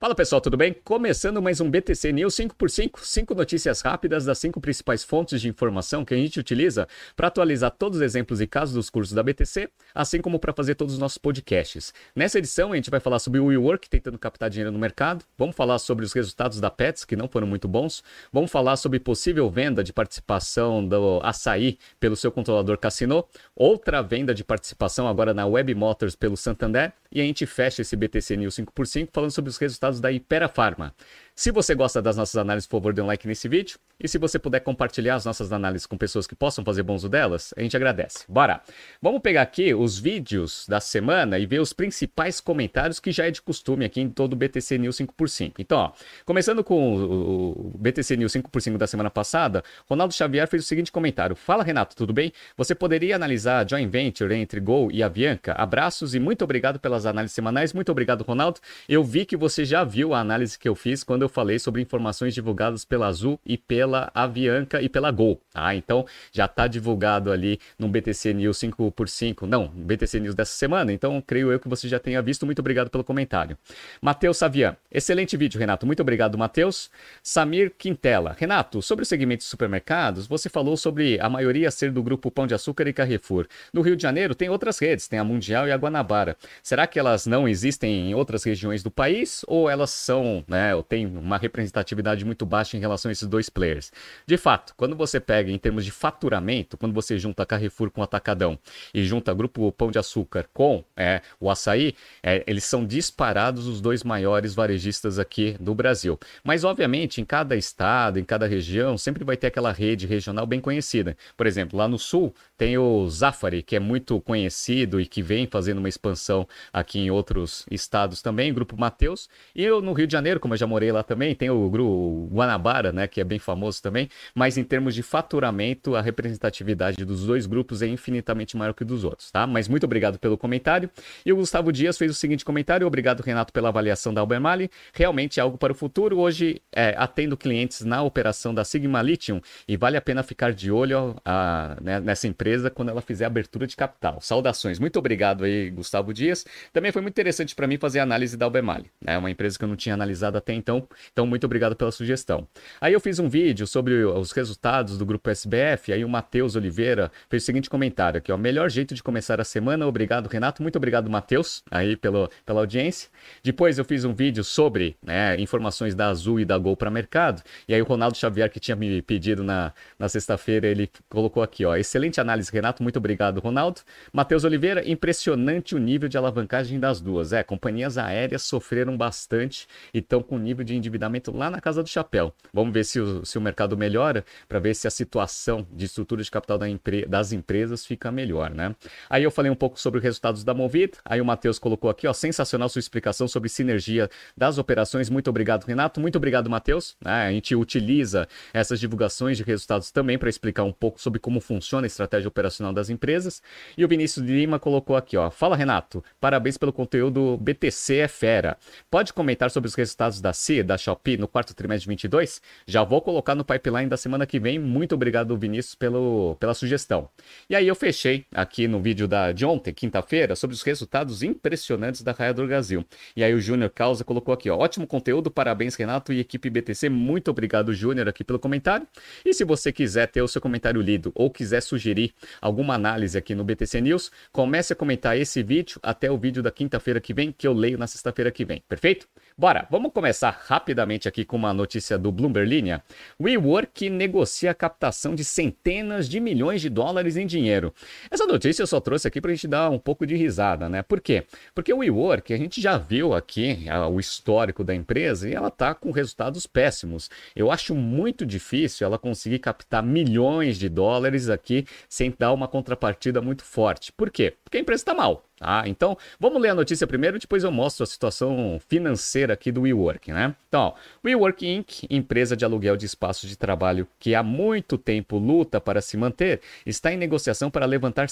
Fala pessoal, tudo bem? Começando mais um BTC News 5x5, 5 notícias rápidas das 5 principais fontes de informação que a gente utiliza para atualizar todos os exemplos e casos dos cursos da BTC, assim como para fazer todos os nossos podcasts. Nessa edição a gente vai falar sobre o WeWork tentando captar dinheiro no mercado, vamos falar sobre os resultados da Pets que não foram muito bons, vamos falar sobre possível venda de participação do Açaí pelo seu controlador Cassino, outra venda de participação agora na Web Motors pelo Santander e a gente fecha esse BTC News 5x5 falando sobre os resultados da Ipera Pharma. Se você gosta das nossas análises, por favor, dê um like nesse vídeo. E se você puder compartilhar as nossas análises com pessoas que possam fazer bom uso delas, a gente agradece. Bora! Vamos pegar aqui os vídeos da semana e ver os principais comentários que já é de costume aqui em todo o BTC News 5x5. Então, ó, começando com o BTC News 5x5 da semana passada, Ronaldo Xavier fez o seguinte comentário. Fala, Renato, tudo bem? Você poderia analisar a joint venture entre Gol e Avianca? Abraços e muito obrigado pelas análises semanais. Muito obrigado, Ronaldo. Eu vi que você já viu a análise que eu fiz quando eu eu falei sobre informações divulgadas pela Azul e pela Avianca e pela Gol. Ah, então já está divulgado ali no BTC News 5x5, não, BTC News dessa semana, então creio eu que você já tenha visto. Muito obrigado pelo comentário. Matheus Savian, excelente vídeo, Renato. Muito obrigado, Matheus. Samir Quintela, Renato, sobre o segmento de supermercados, você falou sobre a maioria ser do grupo Pão de Açúcar e Carrefour. No Rio de Janeiro tem outras redes, tem a Mundial e a Guanabara. Será que elas não existem em outras regiões do país ou elas são, né, ou tem uma representatividade muito baixa em relação a esses dois players. De fato, quando você pega em termos de faturamento, quando você junta Carrefour com Atacadão e junta Grupo Pão de Açúcar com é, o Açaí, é, eles são disparados os dois maiores varejistas aqui do Brasil. Mas, obviamente, em cada estado, em cada região, sempre vai ter aquela rede regional bem conhecida. Por exemplo, lá no sul tem o Zafari, que é muito conhecido e que vem fazendo uma expansão aqui em outros estados também, Grupo Mateus. E eu no Rio de Janeiro, como eu já morei lá também, tem o Grupo Guanabara, né, que é bem famoso também, mas em termos de faturamento, a representatividade dos dois grupos é infinitamente maior que dos outros, tá? Mas muito obrigado pelo comentário. E o Gustavo Dias fez o seguinte comentário: obrigado, Renato, pela avaliação da Albemarle. Realmente é algo para o futuro. Hoje, é, atendo clientes na operação da Sigma Lithium e vale a pena ficar de olho a, né, nessa empresa quando ela fizer abertura de capital. Saudações. Muito obrigado aí, Gustavo Dias. Também foi muito interessante para mim fazer a análise da Albemarle. É né? uma empresa que eu não tinha analisado até então. Então, muito obrigado pela sugestão. Aí eu fiz um vídeo sobre os resultados do grupo SBF, aí o Matheus Oliveira fez o seguinte comentário aqui, ó, melhor jeito de começar a semana, obrigado Renato, muito obrigado Matheus, aí pelo, pela audiência. Depois eu fiz um vídeo sobre né, informações da Azul e da Gol para mercado, e aí o Ronaldo Xavier, que tinha me pedido na, na sexta-feira, ele colocou aqui, ó, excelente análise Renato, muito obrigado Ronaldo. Matheus Oliveira, impressionante o nível de alavancagem das duas, é, companhias aéreas sofreram bastante e estão com nível de endividamento lá na casa do chapéu. Vamos ver se o, se o mercado melhora, para ver se a situação de estrutura de capital da empre das empresas fica melhor, né? Aí eu falei um pouco sobre os resultados da Movit, aí o Matheus colocou aqui, ó, sensacional sua explicação sobre sinergia das operações. Muito obrigado, Renato. Muito obrigado, Matheus. É, a gente utiliza essas divulgações de resultados também para explicar um pouco sobre como funciona a estratégia operacional das empresas. E o Vinícius Lima colocou aqui, ó, fala Renato, parabéns pelo conteúdo BTC é fera. Pode comentar sobre os resultados da CIA, da Shopee no quarto trimestre de 22, já vou colocar no pipeline da semana que vem. Muito obrigado, Vinícius, pelo, pela sugestão. E aí eu fechei aqui no vídeo da, de ontem, quinta-feira, sobre os resultados impressionantes da Raia do Brasil. E aí o Júnior Causa colocou aqui, ó, ótimo conteúdo, parabéns Renato e equipe BTC. Muito obrigado, Júnior, aqui pelo comentário. E se você quiser ter o seu comentário lido ou quiser sugerir alguma análise aqui no BTC News, comece a comentar esse vídeo até o vídeo da quinta-feira que vem, que eu leio na sexta-feira que vem. Perfeito? Bora, vamos começar rapidamente aqui com uma notícia do Bloomberg Linha. WeWork negocia a captação de centenas de milhões de dólares em dinheiro. Essa notícia eu só trouxe aqui para a gente dar um pouco de risada, né? Por quê? Porque o WeWork, a gente já viu aqui o histórico da empresa e ela está com resultados péssimos. Eu acho muito difícil ela conseguir captar milhões de dólares aqui sem dar uma contrapartida muito forte. Por quê? Porque a empresa está mal. Tá? Então, vamos ler a notícia primeiro, depois eu mostro a situação financeira aqui do WeWork, né? Então, WeWork Inc., empresa de aluguel de espaços de trabalho que há muito tempo luta para se manter, está em negociação para levantar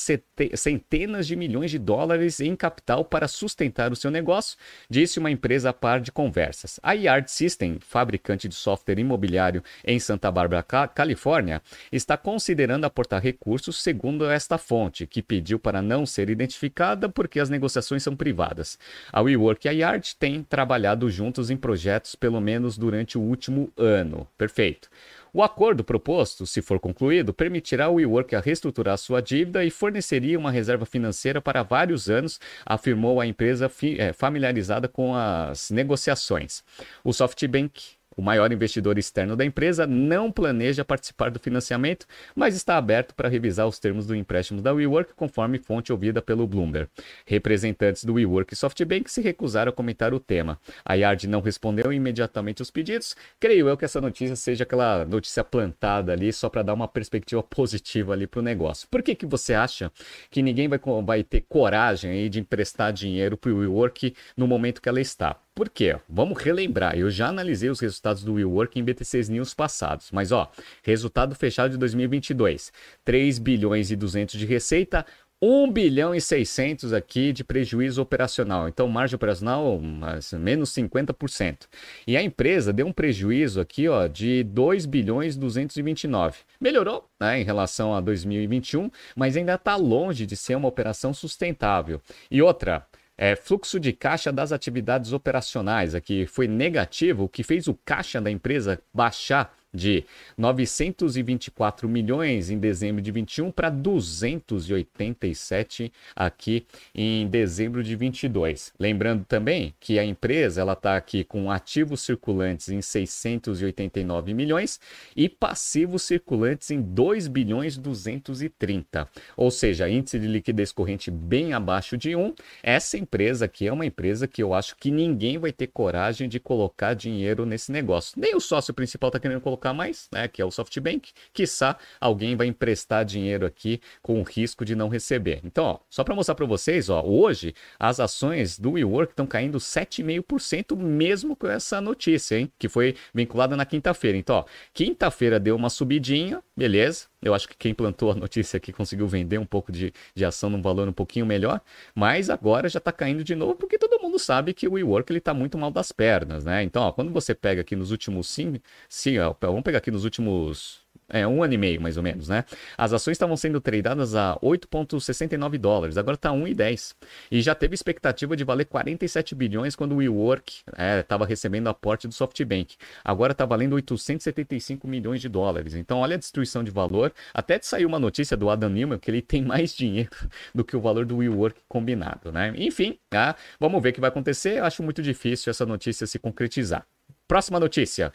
centenas de milhões de dólares em capital para sustentar o seu negócio, disse uma empresa a par de conversas. A Yard System, fabricante de software imobiliário em Santa Bárbara, Califórnia, está considerando aportar recursos segundo esta fonte, que pediu para não ser identificada porque as negociações são privadas. A WeWork e a Yard têm trabalhado juntos em projetos pelo menos durante o último ano. Perfeito. O acordo proposto, se for concluído, permitirá ao WeWork a reestruturar sua dívida e forneceria uma reserva financeira para vários anos, afirmou a empresa eh, familiarizada com as negociações. O SoftBank o maior investidor externo da empresa não planeja participar do financiamento, mas está aberto para revisar os termos do empréstimo da WeWork, conforme fonte ouvida pelo Bloomberg. Representantes do WeWork e SoftBank se recusaram a comentar o tema. A Yard não respondeu imediatamente aos pedidos. Creio eu que essa notícia seja aquela notícia plantada ali só para dar uma perspectiva positiva ali para o negócio. Por que, que você acha que ninguém vai, vai ter coragem de emprestar dinheiro para o WeWork no momento que ela está? Por quê? Vamos relembrar. Eu já analisei os resultados do WeWork em BTCs News passados. Mas, ó, resultado fechado de 2022. 3 bilhões e 200 de receita, 1 bilhão e 600 aqui de prejuízo operacional. Então, margem operacional, mas, menos 50%. E a empresa deu um prejuízo aqui ó, de 2 bilhões e 229. Melhorou né, em relação a 2021, mas ainda está longe de ser uma operação sustentável. E outra, é, fluxo de caixa das atividades operacionais aqui. Foi negativo, o que fez o caixa da empresa baixar de 924 milhões em dezembro de 21 para 287 aqui em dezembro de 22. Lembrando também que a empresa ela está aqui com ativos circulantes em 689 milhões e passivos circulantes em 2 bilhões 230. Ou seja, índice de liquidez corrente bem abaixo de 1. Essa empresa aqui é uma empresa que eu acho que ninguém vai ter coragem de colocar dinheiro nesse negócio. Nem o sócio principal está querendo colocar mais, né, que é o SoftBank, quiçá alguém vai emprestar dinheiro aqui com o risco de não receber. Então, ó, só para mostrar para vocês, ó, hoje as ações do WeWork estão caindo 7,5% mesmo com essa notícia, hein, que foi vinculada na quinta-feira. Então, quinta-feira deu uma subidinha, beleza? Eu acho que quem plantou a notícia aqui conseguiu vender um pouco de, de ação num valor um pouquinho melhor, mas agora já está caindo de novo porque todo mundo sabe que o WeWork ele está muito mal das pernas, né? Então, ó, quando você pega aqui nos últimos sim, sim, ó, vamos pegar aqui nos últimos é, um ano e meio, mais ou menos, né? As ações estavam sendo tradeadas a 8,69 dólares, agora está 1,10. E já teve expectativa de valer 47 bilhões quando o WeWork estava é, recebendo aporte do SoftBank. Agora está valendo 875 milhões de dólares. Então, olha a destruição de valor. Até saiu uma notícia do Adam Newman que ele tem mais dinheiro do que o valor do WeWork combinado, né? Enfim, tá? vamos ver o que vai acontecer. Eu acho muito difícil essa notícia se concretizar. Próxima notícia.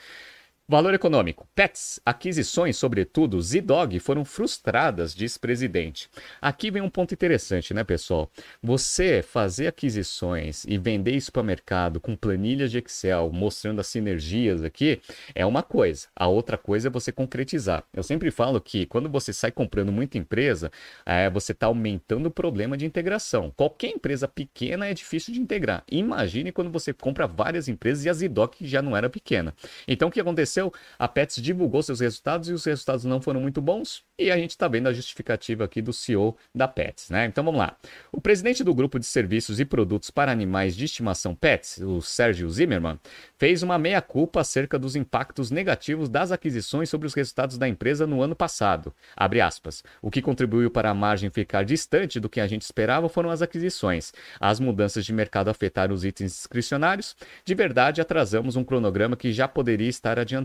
Valor econômico. Pets, aquisições, sobretudo Zidog, foram frustradas, diz presidente. Aqui vem um ponto interessante, né, pessoal? Você fazer aquisições e vender isso para o mercado com planilhas de Excel, mostrando as sinergias aqui, é uma coisa. A outra coisa é você concretizar. Eu sempre falo que quando você sai comprando muita empresa, é, você está aumentando o problema de integração. Qualquer empresa pequena é difícil de integrar. Imagine quando você compra várias empresas e a Zidog já não era pequena. Então, o que aconteceu? Aconteceu? A Pets divulgou seus resultados e os resultados não foram muito bons. E a gente está vendo a justificativa aqui do CEO da Pets, né? Então vamos lá. O presidente do grupo de serviços e produtos para animais de estimação Pets, o Sérgio Zimmermann, fez uma meia-culpa acerca dos impactos negativos das aquisições sobre os resultados da empresa no ano passado. Abre aspas. O que contribuiu para a margem ficar distante do que a gente esperava foram as aquisições. As mudanças de mercado afetaram os itens discricionários. De verdade, atrasamos um cronograma que já poderia estar adiantado.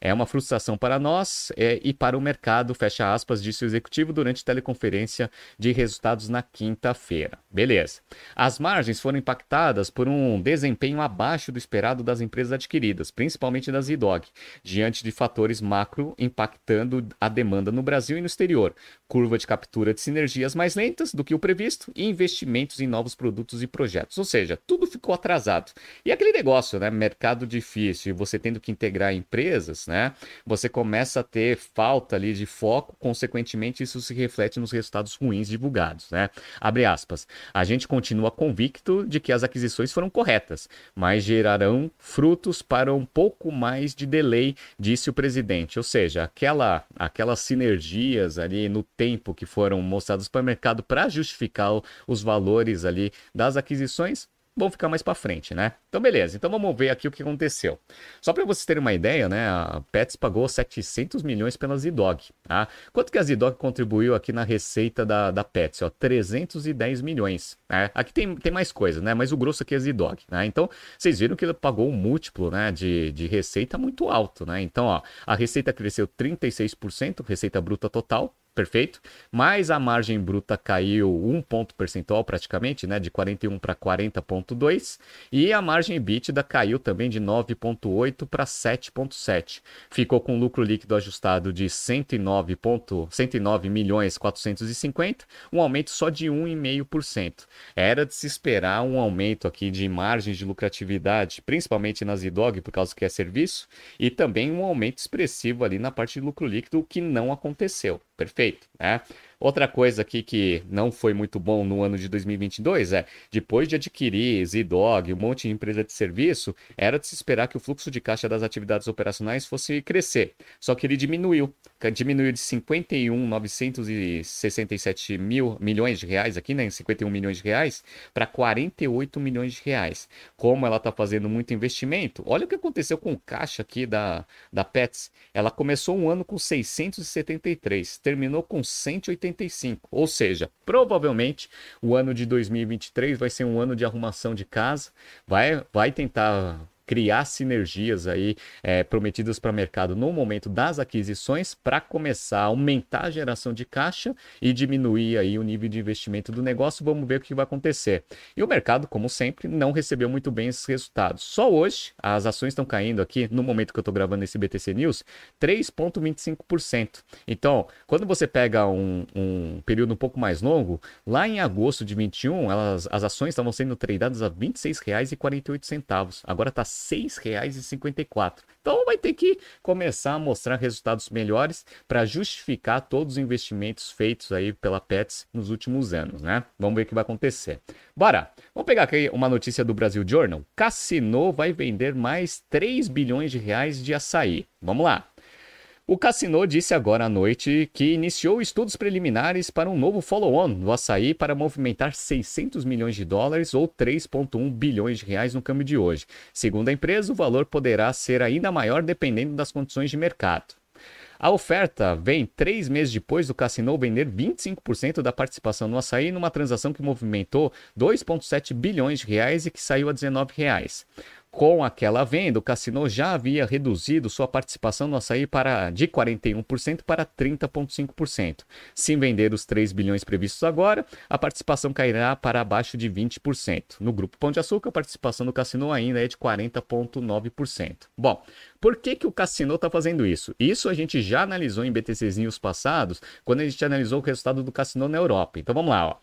É uma frustração para nós é, e para o mercado, fecha aspas, disse o executivo durante teleconferência de resultados na quinta-feira. Beleza. As margens foram impactadas por um desempenho abaixo do esperado das empresas adquiridas, principalmente das IDOG, diante de fatores macro impactando a demanda no Brasil e no exterior, curva de captura de sinergias mais lentas do que o previsto e investimentos em novos produtos e projetos. Ou seja, tudo ficou atrasado. E aquele negócio, né, mercado difícil, você tendo que integrar empresas, né, você começa a ter falta ali de foco consequentemente, isso se reflete nos resultados ruins divulgados. Né? Abre aspas. A gente continua convicto de que as aquisições foram corretas, mas gerarão frutos para um pouco mais de delay, disse o presidente. Ou seja, aquela, aquelas sinergias ali no tempo que foram mostradas para o mercado para justificar os valores ali das aquisições vão ficar mais para frente, né? Então, beleza. Então, vamos ver aqui o que aconteceu. Só para vocês terem uma ideia, né? A Pets pagou 700 milhões pela Zidog, tá? Quanto que a Zidog contribuiu aqui na receita da, da Pets? Ó, 310 milhões, né? Aqui tem, tem mais coisa, né? Mas o grosso aqui é a Zidog, né? Então, vocês viram que ele pagou um múltiplo, né? De, de receita muito alto, né? Então, ó, a receita cresceu 36%, receita bruta total, perfeito, mas a margem bruta caiu um ponto percentual praticamente, né, de 41 para 40.2, e a margem EBITDA caiu também de 9.8 para 7.7. Ficou com lucro líquido ajustado de 109, 109 milhões 450, um aumento só de 1,5%. Era de se esperar um aumento aqui de margens de lucratividade, principalmente nas IDOG, por causa que é serviço, e também um aumento expressivo ali na parte de lucro líquido, o que não aconteceu. Perfeito, né? Outra coisa aqui que não foi muito bom no ano de 2022 é, depois de adquirir Zidog, um monte de empresa de serviço, era de se esperar que o fluxo de caixa das atividades operacionais fosse crescer. Só que ele diminuiu. Diminuiu de 51,967 mil milhões de reais aqui, né, em 51 milhões de reais, para 48 milhões de reais. Como ela está fazendo muito investimento, olha o que aconteceu com o caixa aqui da, da Pets. Ela começou um ano com 673, terminou com 180 ou seja, provavelmente o ano de 2023 vai ser um ano de arrumação de casa, vai, vai tentar criar sinergias aí é, prometidas para o mercado no momento das aquisições para começar a aumentar a geração de caixa e diminuir aí o nível de investimento do negócio. Vamos ver o que vai acontecer. E o mercado, como sempre, não recebeu muito bem esses resultados. Só hoje as ações estão caindo aqui no momento que eu estou gravando esse BTC News 3,25%. Então, quando você pega um, um, período um pouco mais longo, lá em agosto de 21, elas, as ações estavam sendo tradeadas a R$ 26,48. Agora está 6,54. Então vai ter que começar a mostrar resultados melhores para justificar todos os investimentos feitos aí pela Pets nos últimos anos, né? Vamos ver o que vai acontecer. Bora! Vamos pegar aqui uma notícia do Brasil Journal. Cassino vai vender mais 3 bilhões de reais de açaí. Vamos lá. O Cassino disse agora à noite que iniciou estudos preliminares para um novo follow-on do açaí para movimentar 600 milhões de dólares ou 3,1 bilhões de reais no câmbio de hoje. Segundo a empresa, o valor poderá ser ainda maior dependendo das condições de mercado. A oferta vem três meses depois do Cassino vender 25% da participação no açaí numa transação que movimentou 2,7 bilhões de reais e que saiu a 19 reais. Com aquela venda, o Cassino já havia reduzido sua participação no açaí para, de 41% para 30,5%. Se vender os 3 bilhões previstos agora, a participação cairá para abaixo de 20%. No grupo Pão de Açúcar, a participação do Cassino ainda é de 40,9%. Bom, por que, que o Cassino está fazendo isso? Isso a gente já analisou em BTCzinhos passados, quando a gente analisou o resultado do Cassino na Europa. Então vamos lá, ó.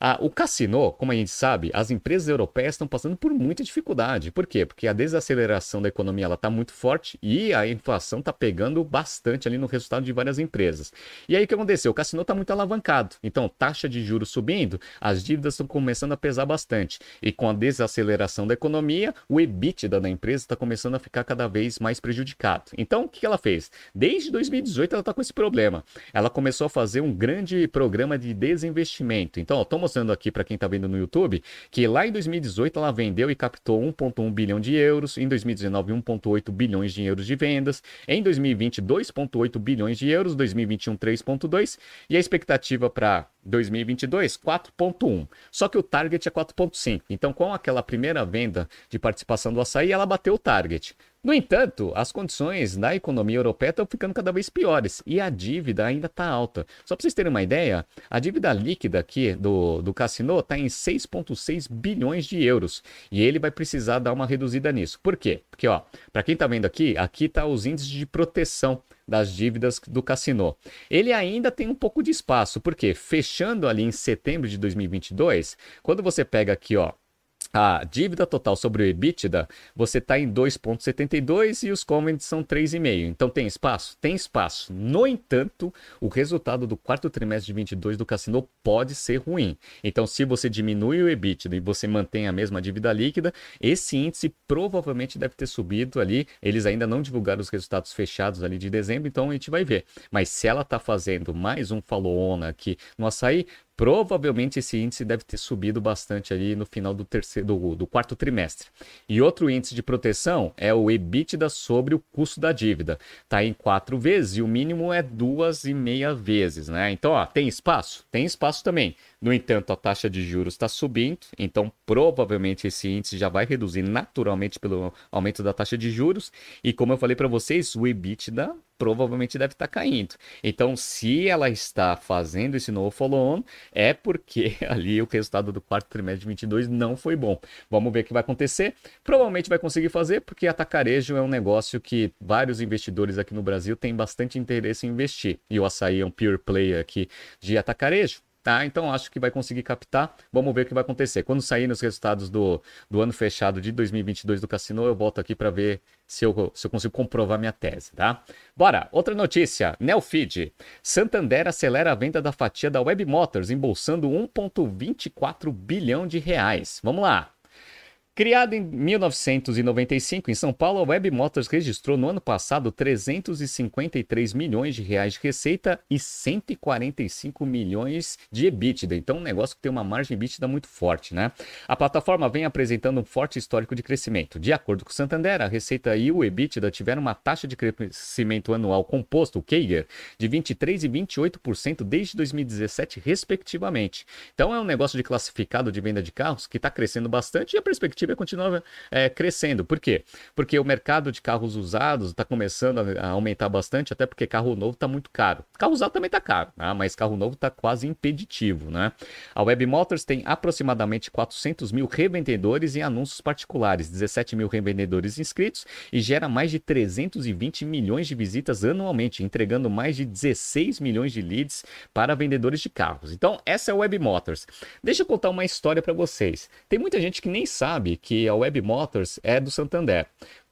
Ah, o cassino, como a gente sabe, as empresas europeias estão passando por muita dificuldade. Por quê? Porque a desaceleração da economia está muito forte e a inflação está pegando bastante ali no resultado de várias empresas. E aí o que aconteceu? O cassino está muito alavancado. Então, taxa de juros subindo, as dívidas estão começando a pesar bastante. E com a desaceleração da economia, o EBITDA da empresa está começando a ficar cada vez mais prejudicado. Então, o que ela fez? Desde 2018 ela está com esse problema. Ela começou a fazer um grande programa de desinvestimento. Então, estou mostrando aqui para quem está vendo no YouTube que lá em 2018 ela vendeu e captou 1,1 bilhão de euros, em 2019 1,8 bilhões de euros de vendas, em 2020 2,8 bilhões de euros, 2021 3,2 e a expectativa para 2022 4.1. Só que o target é 4.5. Então, com aquela primeira venda de participação do açaí, ela bateu o target. No entanto, as condições da economia europeia estão ficando cada vez piores e a dívida ainda está alta. Só para vocês terem uma ideia, a dívida líquida aqui do, do Cassino está em 6,6 bilhões de euros e ele vai precisar dar uma reduzida nisso. Por quê? Porque, ó, para quem está vendo aqui, aqui está os índices de proteção das dívidas do Cassino. Ele ainda tem um pouco de espaço, porque fechando ali em setembro de 2022, quando você pega aqui, ó, a dívida total sobre o EBITDA, você está em 2,72 e os comments são 3,5. Então tem espaço? Tem espaço. No entanto, o resultado do quarto trimestre de 22 do Cassino pode ser ruim. Então, se você diminui o EBITDA e você mantém a mesma dívida líquida, esse índice provavelmente deve ter subido ali. Eles ainda não divulgaram os resultados fechados ali de dezembro, então a gente vai ver. Mas se ela está fazendo mais um follow-on aqui no açaí, provavelmente esse índice deve ter subido bastante ali no final do terceiro do, do, quarto trimestre. E outro índice de proteção é o EBITDA sobre o custo da dívida. Está em quatro vezes e o mínimo é duas e meia vezes, né? Então, ó, tem espaço? Tem espaço também. No entanto, a taxa de juros está subindo, então provavelmente esse índice já vai reduzir naturalmente pelo aumento da taxa de juros. E como eu falei para vocês, o EBITDA provavelmente deve estar tá caindo. Então, se ela está fazendo esse novo follow-on, é porque ali o resultado do quarto trimestre de 22 não foi bom. Vamos ver o que vai acontecer. Provavelmente vai conseguir fazer, porque atacarejo é um negócio que vários investidores aqui no Brasil têm bastante interesse em investir. E o açaí é um pure player aqui de atacarejo. Tá? Então acho que vai conseguir captar. Vamos ver o que vai acontecer. Quando saírem os resultados do, do ano fechado de 2022 do Cassino, eu volto aqui para ver se eu, se eu consigo comprovar minha tese, tá? Bora, outra notícia. Nelfeed. Santander acelera a venda da fatia da Web Motors, embolsando 1,24 bilhão de reais. Vamos lá. Criada em 1995 em São Paulo, a Web Motors registrou no ano passado 353 milhões de reais de receita e 145 milhões de EBITDA. Então, um negócio que tem uma margem EBITDA muito forte, né? A plataforma vem apresentando um forte histórico de crescimento. De acordo com o Santander, a receita e o EBITDA tiveram uma taxa de crescimento anual composto, o CAGR, de 23 e 28% desde 2017, respectivamente. Então, é um negócio de classificado de venda de carros que está crescendo bastante e a perspectiva perspectiva é continuar é, crescendo. Por quê? Porque o mercado de carros usados está começando a, aumentar bastante, até porque carro novo está muito caro. Carro usado também está caro, né? mas carro novo está quase impeditivo. Né? A Web Motors tem aproximadamente 400 mil revendedores em anúncios particulares, 17 mil revendedores inscritos e gera mais de 320 milhões de visitas anualmente, entregando mais de 16 milhões de leads para vendedores de carros. Então, essa é a Web Motors. Deixa eu contar uma história para vocês. Tem muita gente que nem sabe que a Web Motors é do Santander.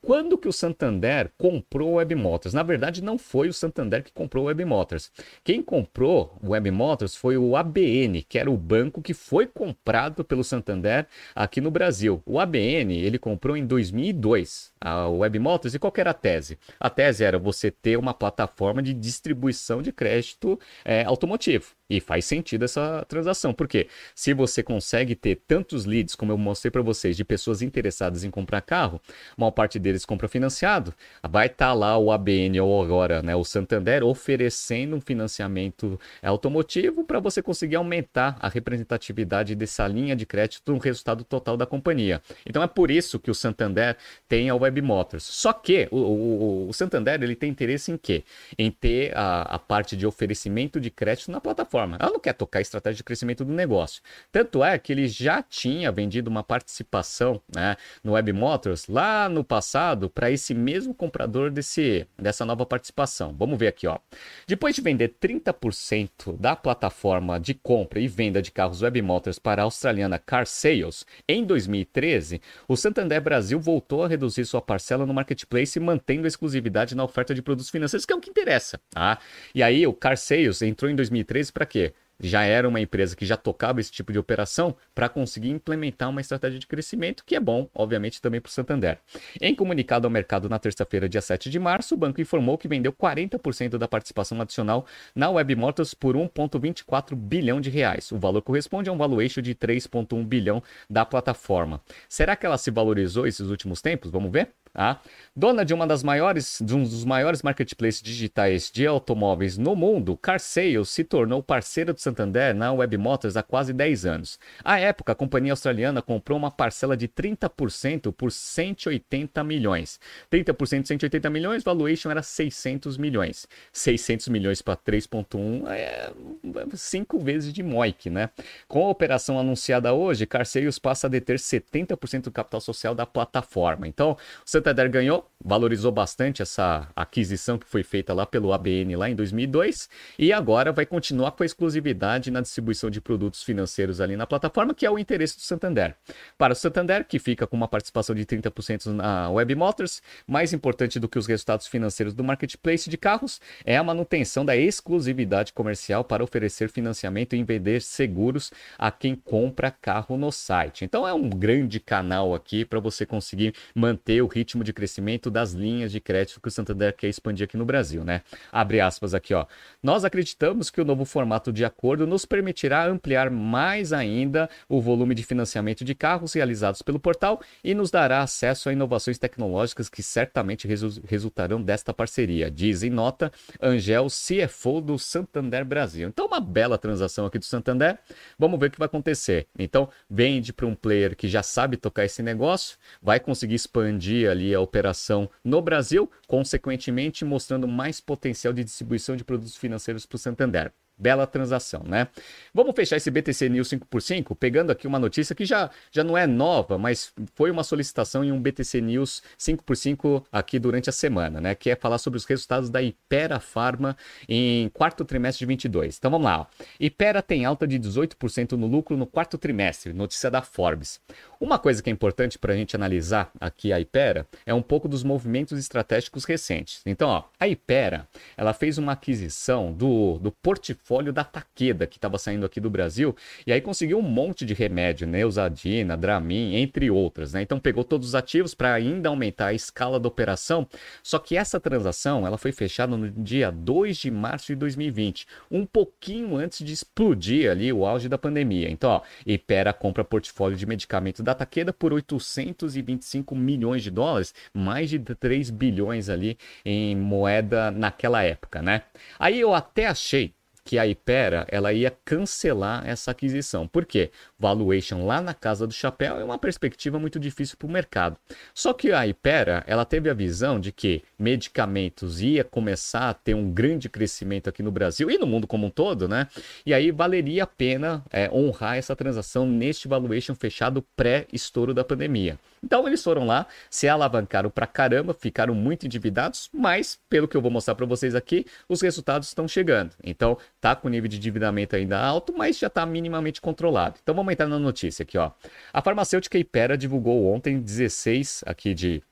Quando que o Santander comprou o Web Motors? Na verdade, não foi o Santander que comprou o Web Motors. Quem comprou o Web Motors foi o ABN, que era o banco que foi comprado pelo Santander aqui no Brasil. O ABN, ele comprou em 2002 a Web Motors e qual era a tese? A tese era você ter uma plataforma de distribuição de crédito é, automotivo. E faz sentido essa transação. porque Se você consegue ter tantos leads, como eu mostrei para vocês, de pessoas interessadas em comprar carro, uma parte compra financiado, vai estar tá lá o ABN ou agora né, o Santander oferecendo um financiamento automotivo para você conseguir aumentar a representatividade dessa linha de crédito no resultado total da companhia. Então é por isso que o Santander tem a Web Motors. Só que o, o, o Santander ele tem interesse em quê? Em ter a, a parte de oferecimento de crédito na plataforma forma. Ela não quer tocar a estratégia de crescimento do negócio. Tanto é que ele já tinha vendido uma participação né, no Web Motors lá no passado para esse mesmo comprador desse, dessa nova participação. Vamos ver aqui. Ó. Depois de vender 30% da plataforma de compra e venda de carros Web Motors para a australiana Car Sales em 2013, o Santander Brasil voltou a reduzir sua parcela no marketplace, mantendo a exclusividade na oferta de produtos financeiros, que é o que interessa. Tá? E aí o Car Sales entrou em 2013 para quê? Já era uma empresa que já tocava esse tipo de operação para conseguir implementar uma estratégia de crescimento, que é bom, obviamente, também para o Santander. Em comunicado ao mercado na terça-feira, dia 7 de março, o banco informou que vendeu 40% da participação adicional na Web Motors por 1,24 bilhão de reais. O valor corresponde a um valuation de 3,1 bilhão da plataforma. Será que ela se valorizou esses últimos tempos? Vamos ver? Tá? Dona de uma das maiores, de um dos maiores marketplaces digitais de automóveis no mundo, CarSales se tornou parceira do Santander na Web Motors há quase 10 anos. À época, a companhia australiana comprou uma parcela de 30% por 180 milhões. 30% de 180 milhões, valuation era 600 milhões. 600 milhões para 3.1 é 5 vezes de MOIC, né? Com a operação anunciada hoje, CarSales passa a deter 70% do capital social da plataforma. Então, o Santander ganhou, valorizou bastante essa aquisição que foi feita lá pelo ABN lá em 2002 e agora vai continuar com a exclusividade na distribuição de produtos financeiros ali na plataforma, que é o interesse do Santander. Para o Santander, que fica com uma participação de 30% na Web Motors, mais importante do que os resultados financeiros do marketplace de carros é a manutenção da exclusividade comercial para oferecer financiamento e vender seguros a quem compra carro no site. Então é um grande canal aqui para você conseguir manter o ritmo ritmo de crescimento das linhas de crédito que o Santander quer expandir aqui no Brasil, né? Abre aspas aqui, ó. Nós acreditamos que o novo formato de acordo nos permitirá ampliar mais ainda o volume de financiamento de carros realizados pelo portal e nos dará acesso a inovações tecnológicas que certamente resu resultarão desta parceria, diz em nota Angel, CFO do Santander Brasil. Então, uma bela transação aqui do Santander. Vamos ver o que vai acontecer. Então, vende para um player que já sabe tocar esse negócio, vai conseguir expandir ali a operação no Brasil, consequentemente mostrando mais potencial de distribuição de produtos financeiros para o Santander. Bela transação, né? Vamos fechar esse BTC News 5x5 pegando aqui uma notícia que já, já não é nova, mas foi uma solicitação em um BTC News 5x5 aqui durante a semana, né? Que é falar sobre os resultados da Ipera Pharma em quarto trimestre de 22. Então vamos lá. Ó. Ipera tem alta de 18% no lucro no quarto trimestre, notícia da Forbes. Uma coisa que é importante para a gente analisar aqui a Ipera é um pouco dos movimentos estratégicos recentes. Então, ó, a Ipera ela fez uma aquisição do, do portfólio da Takeda, que estava saindo aqui do Brasil, e aí conseguiu um monte de remédio, Neusadina, Dramin, entre outras. Né? Então, pegou todos os ativos para ainda aumentar a escala da operação. Só que essa transação ela foi fechada no dia 2 de março de 2020, um pouquinho antes de explodir ali o auge da pandemia. Então, ó, Ipera compra portfólio de medicamento da da Takeda por 825 milhões de dólares, mais de 3 bilhões ali em moeda naquela época, né? Aí eu até achei que a Ipera ela ia cancelar essa aquisição. Por quê? Valuation lá na casa do chapéu é uma perspectiva muito difícil para o mercado. Só que a Ipera ela teve a visão de que medicamentos ia começar a ter um grande crescimento aqui no Brasil e no mundo como um todo, né? E aí valeria a pena é, honrar essa transação neste valuation fechado pré-estouro da pandemia. Então eles foram lá, se alavancaram para caramba, ficaram muito endividados, mas pelo que eu vou mostrar para vocês aqui, os resultados estão chegando. Então tá com nível de endividamento ainda alto, mas já está minimamente controlado. Então vamos entrar na notícia aqui, ó. A farmacêutica Ipera divulgou ontem 16 aqui de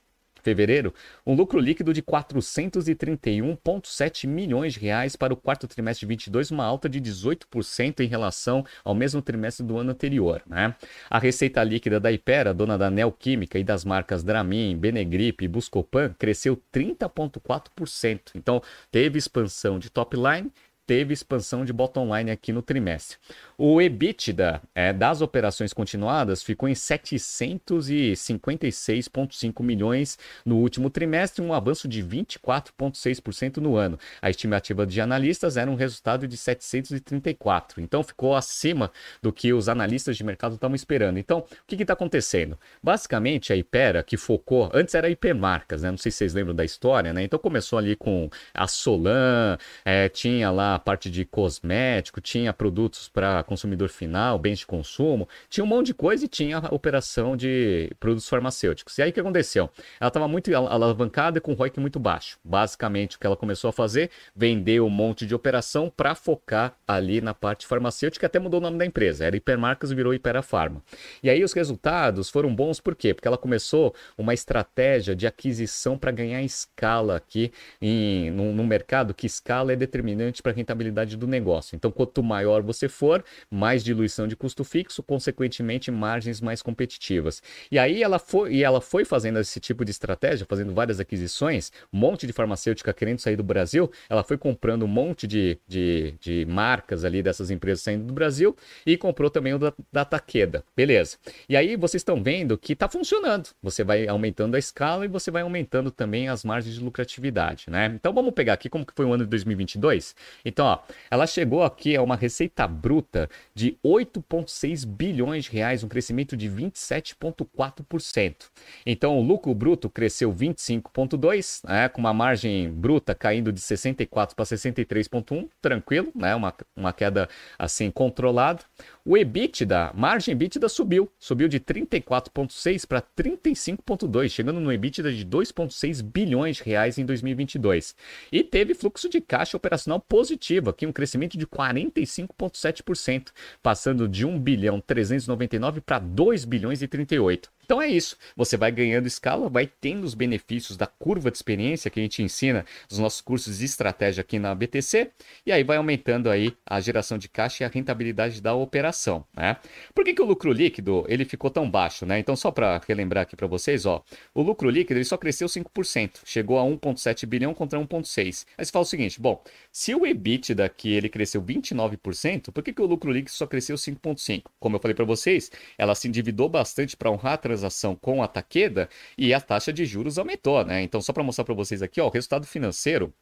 fevereiro, um lucro líquido de 431,7 milhões de reais para o quarto trimestre de 22, uma alta de 18% em relação ao mesmo trimestre do ano anterior. Né? A receita líquida da Ipera, dona da Neoquímica e das marcas Dramin, Benegrip e Buscopan, cresceu 30,4%. Então, teve expansão de top line teve expansão de bottom line aqui no trimestre. O EBITDA é, das operações continuadas ficou em 756,5 milhões no último trimestre, um avanço de 24,6% no ano. A estimativa de analistas era um resultado de 734, então ficou acima do que os analistas de mercado estavam esperando. Então, o que está acontecendo? Basicamente, a Ipera, que focou, antes era Hipermarcas, né? não sei se vocês lembram da história, né? então começou ali com a Solan, é, tinha lá parte de cosmético, tinha produtos para consumidor final, bens de consumo, tinha um monte de coisa e tinha a operação de produtos farmacêuticos. E aí o que aconteceu? Ela estava muito alavancada e com ROIC muito baixo. Basicamente, o que ela começou a fazer, vender um monte de operação para focar ali na parte farmacêutica, até mudou o nome da empresa. Era Hipermarcas virou Hiperafarma. E aí os resultados foram bons por quê? Porque ela começou uma estratégia de aquisição para ganhar escala aqui em, no, mercado, que escala é determinante para rentabilidade do negócio. Então, quanto maior você for, mais diluição de custo fixo, consequentemente, margens mais competitivas. E aí ela foi, e ela foi fazendo esse tipo de estratégia, fazendo várias aquisições, um monte de farmacêutica querendo sair do Brasil, ela foi comprando um monte de, de, de marcas ali dessas empresas saindo do Brasil e comprou também o da, da Takeda. Beleza. E aí vocês estão vendo que está funcionando. Você vai aumentando a escala e você vai aumentando também as margens de lucratividade, né? Então vamos pegar aqui como que foi o ano de 2022. Então, ó, ela chegou aqui a uma receita bruta de 8,6 bilhões de reais, um crescimento de 27,4%. Então, o lucro bruto cresceu 25,2%, né, com uma margem bruta caindo de 64 para 63,1%, tranquilo, né, uma, uma queda assim controlada. O EBITDA, margem EBITDA subiu, subiu de 34,6 para 35,2, chegando no EBITDA de 2,6 bilhões de reais em 2022. E teve fluxo de caixa operacional positivo, aqui um crescimento de 45,7%, passando de 1 bilhão 399 para 2 bilhões e 38. Então é isso. Você vai ganhando escala, vai tendo os benefícios da curva de experiência que a gente ensina nos nossos cursos de estratégia aqui na BTC, e aí vai aumentando aí a geração de caixa e a rentabilidade da operação, né? Por que, que o lucro líquido ele ficou tão baixo, né? Então só para relembrar aqui para vocês, ó, o lucro líquido ele só cresceu 5%, chegou a 1.7 bilhão contra 1.6. Aí você fala o seguinte, bom, se o EBITDA aqui ele cresceu 29%, por que, que o lucro líquido só cresceu 5.5? Como eu falei para vocês, ela se endividou bastante para honrar a transação com a Takeda e a taxa de juros aumentou, né? Então só para mostrar para vocês aqui, ó, o resultado financeiro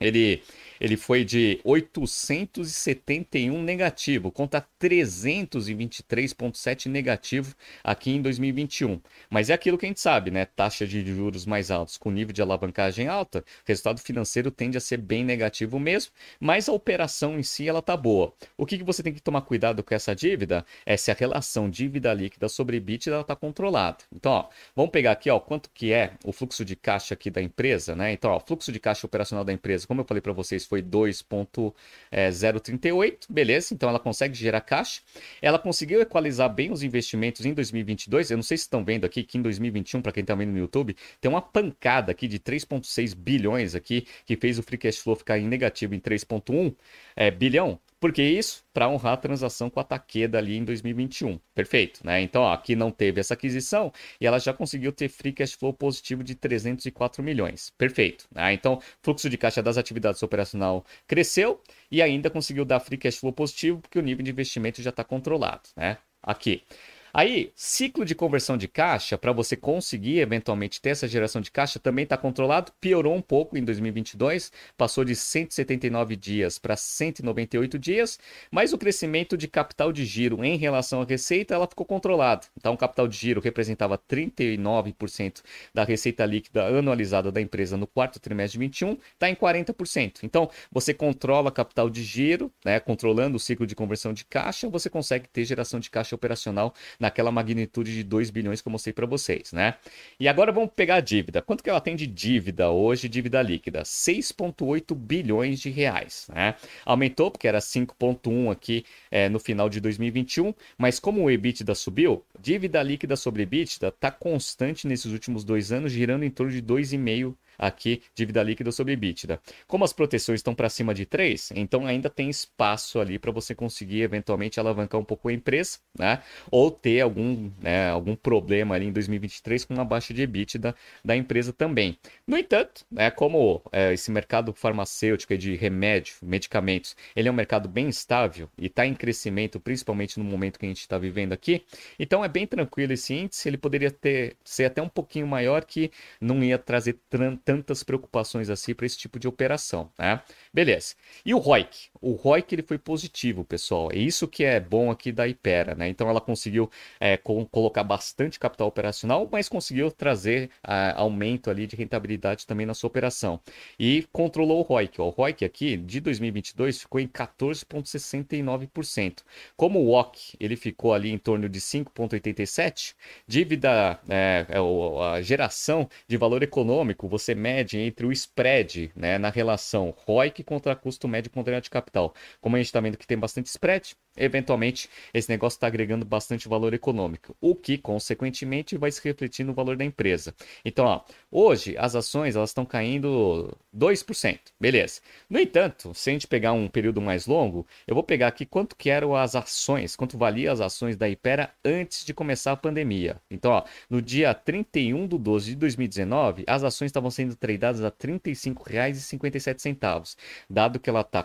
ele, ele foi de 871 negativo contra 323,7 negativo aqui em 2021. Mas é aquilo que a gente sabe, né? Taxa de juros mais altos com nível de alavancagem alta, resultado financeiro tende a ser bem negativo mesmo, mas a operação em si ela tá boa. O que, que você tem que tomar cuidado com essa dívida é se a relação dívida líquida sobre EBITDA ela tá controlada. Então, ó, vamos pegar aqui, ó, quanto que é o fluxo de caixa aqui da empresa, né? Então, ó, fluxo de caixa operacional da empresa como eu falei para vocês, foi 2.038, beleza? Então ela consegue gerar caixa. Ela conseguiu equalizar bem os investimentos em 2022. Eu não sei se estão vendo aqui que em 2021, para quem está vendo no YouTube, tem uma pancada aqui de 3.6 bilhões aqui, que fez o free cash flow ficar em negativo em 3.1 é, bilhão. Por que isso? Para honrar a transação com a Takeda ali em 2021. Perfeito, né? Então, ó, aqui não teve essa aquisição e ela já conseguiu ter free cash flow positivo de 304 milhões. Perfeito, né? Então, fluxo de caixa das atividades operacional cresceu e ainda conseguiu dar free cash flow positivo porque o nível de investimento já está controlado, né? Aqui. Aí, ciclo de conversão de caixa, para você conseguir eventualmente ter essa geração de caixa, também está controlado. Piorou um pouco em 2022, passou de 179 dias para 198 dias, mas o crescimento de capital de giro em relação à receita, ela ficou controlada. Então, o capital de giro representava 39% da receita líquida anualizada da empresa no quarto trimestre de 21, está em 40%. Então, você controla capital de giro, né, controlando o ciclo de conversão de caixa, você consegue ter geração de caixa operacional naquela magnitude de 2 bilhões que eu mostrei para vocês, né? E agora vamos pegar a dívida. Quanto que ela tem de dívida hoje, dívida líquida? 6,8 bilhões de reais, né? Aumentou porque era 5,1 aqui é, no final de 2021, mas como o EBITDA subiu, dívida líquida sobre EBITDA está constante nesses últimos dois anos, girando em torno de 2,5 aqui dívida líquida sobre EBITDA. Como as proteções estão para cima de 3, então ainda tem espaço ali para você conseguir eventualmente alavancar um pouco a empresa, né? Ou ter algum, né, algum problema ali em 2023 com uma baixa de EBITDA da empresa também. No entanto, né, como é, esse mercado farmacêutico de remédio, medicamentos, ele é um mercado bem estável e está em crescimento, principalmente no momento que a gente está vivendo aqui, então é bem tranquilo esse índice, ele poderia ter, ser até um pouquinho maior que não ia trazer tantas preocupações assim para esse tipo de operação, né? Beleza. E o ROIC? O ROIC ele foi positivo, pessoal. É isso que é bom aqui da Ipera, né? Então ela conseguiu é, colocar bastante capital operacional, mas conseguiu trazer aumento ali de rentabilidade também na sua operação. E controlou o ROIC. O ROIC aqui de 2022 ficou em 14,69%. Como o WOC ele ficou ali em torno de 5,87, dívida, é, é a geração de valor econômico, você mede entre o spread, né, na relação ROIC contra custo médio ponderado de capital. Como a gente está vendo que tem bastante spread, eventualmente esse negócio está agregando bastante valor econômico, o que consequentemente vai se refletir no valor da empresa. Então, ó, hoje as ações elas estão caindo 2%, beleza. No entanto, se a gente pegar um período mais longo, eu vou pegar aqui quanto que eram as ações, quanto valia as ações da Ipera antes de começar a pandemia. Então, ó, no dia 31 de 12 de 2019, as ações estavam sendo tradeadas a R$ 35,57, dado que ela está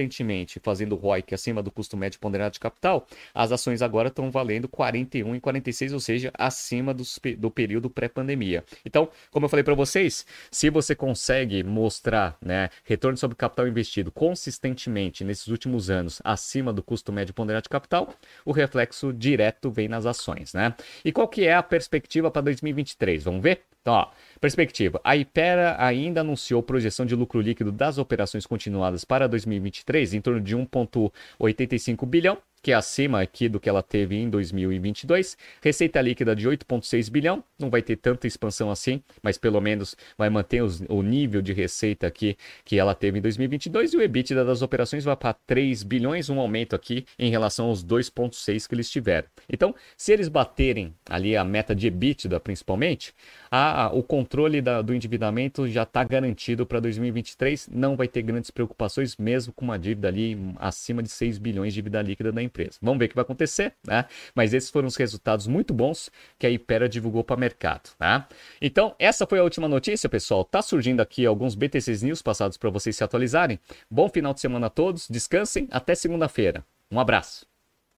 consistentemente fazendo ROIC acima do custo médio ponderado de capital, as ações agora estão valendo 41 e 46, ou seja, acima do, do período pré-pandemia. Então, como eu falei para vocês, se você consegue mostrar né, retorno sobre capital investido consistentemente nesses últimos anos acima do custo médio ponderado de capital, o reflexo direto vem nas ações. Né? E qual que é a perspectiva para 2023? Vamos ver? Então, ó, perspectiva. A Ipera ainda anunciou projeção de lucro líquido das operações continuadas para 2023 em torno de 1,85 bilhão. que é acima aqui do que ela teve em 2022. Receita líquida de 8,6 bilhão, não vai ter tanta expansão assim, mas pelo menos vai manter os, o nível de receita aqui que ela teve em 2022 e o EBITDA das operações vai para 3 bilhões, um aumento aqui em relação aos 2,6 que eles tiveram. Então, se eles baterem ali a meta de EBITDA principalmente, a o controle da, do endividamento já está garantido para 2023, não vai ter grandes preocupações mesmo com uma dívida ali acima de 6 bilhões de dívida líquida da empresa. Vamos ver o que vai acontecer, né? Mas esses foram os resultados muito bons que a Ipera divulgou para o mercado, tá? Então, essa foi a última notícia, pessoal. Tá surgindo aqui alguns BTCs News passados para vocês se atualizarem. Bom final de semana a todos, descansem, até segunda-feira. Um abraço.